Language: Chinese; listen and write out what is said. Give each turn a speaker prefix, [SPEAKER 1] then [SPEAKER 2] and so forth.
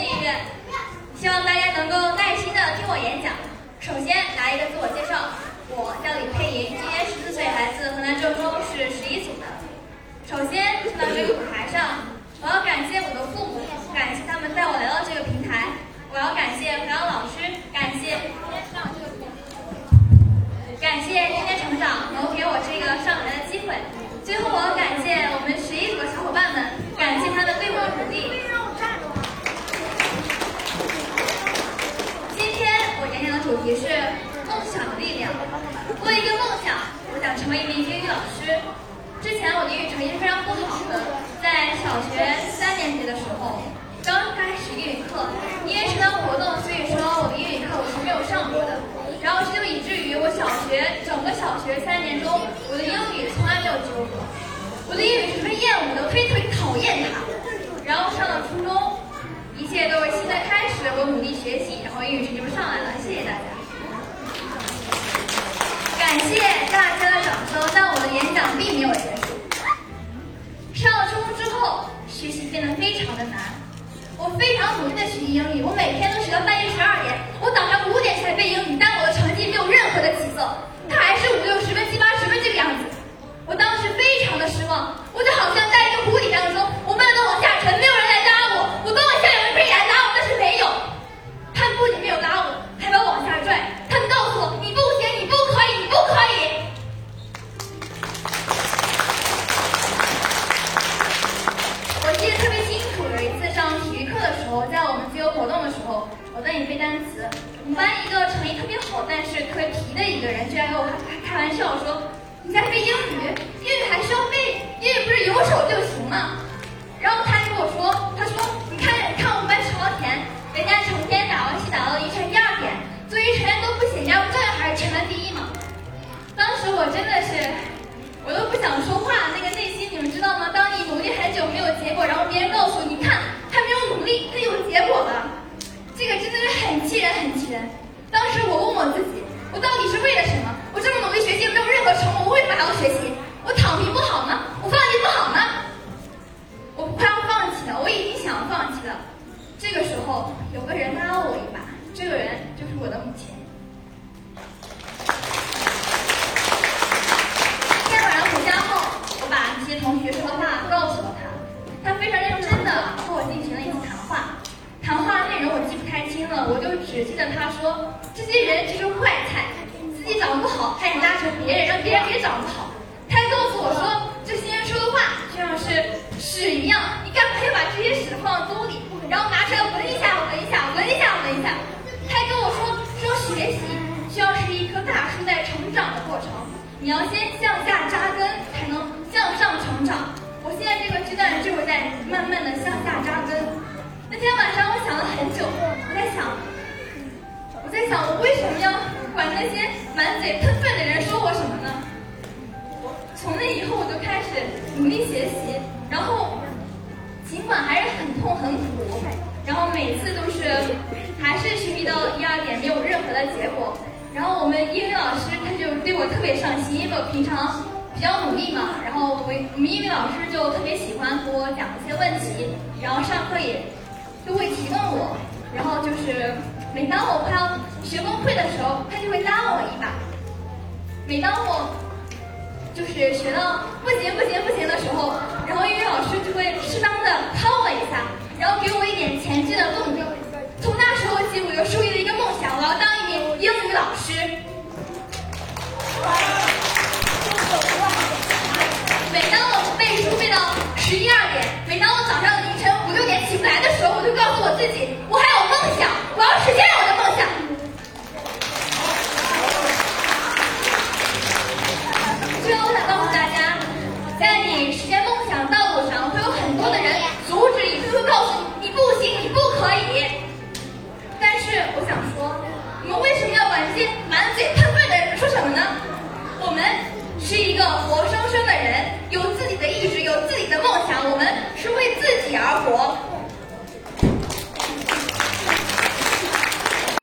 [SPEAKER 1] 音乐。希望大家能够耐心的听我演讲。首先来一个自我介绍，我叫李佩莹，今年十四岁，来自河南郑州。成为一名英语老师。之前我的英语成绩是非常不好的，在小学三年级的时候，刚开始英语课，我非常努力的学习英语，我每天一个人，居然跟我开开玩笑说：“你在背英语，英语还需要背？英语不是有手就行吗？”然后他还跟我说：“他说你看看我们班朝田，人家成天打游戏打到凌晨一二点，作业成绩都不写，人家照样还是全班第一嘛。”当时我真的是，我都不想说学习？我躺平不好吗？我放弃不好吗？我快要放弃了，我已经想要放弃了。这个时候，有个人拉了我一把，这个人就是我的母亲。今天晚上回家后，我把这些同学说的话告诉了他，他非常认真的和我进行了一次谈话。谈话内容我记不太清了，我就只记得他说这些人就是坏菜，自己长不好还想拉扯别人，让别人也长不好。告诉我说这些人说的话就像是屎一样，你干脆把这些屎放到兜里，然后拿出来闻一下，闻一下，闻一下，闻一下。他还跟我说说学习需要是一棵大树在成长的过程。你要先向下扎根，才能向上成长。我现在这个阶段就是在慢慢的向下扎根。那天晚上我想了很久，我在想，我在想我为什么要管那些满嘴喷？从那以后我就开始努力学习，然后尽管还是很痛很苦，然后每次都是还是学习到一二点，没有任何的结果。然后我们英语老师他就对我特别上心，因为我平常比较努力嘛。然后我们我们英语老师就特别喜欢给我讲一些问题，然后上课也就会提问我。然后就是每当我快要学崩溃的时候，他就会拉我一把。每当我就是学到不行不行不行的时候，然后英语老师就会适当的掏我一下，然后给我一点前进的动力。从那时候起，我就树立了一个梦想，我要当一名英语老师。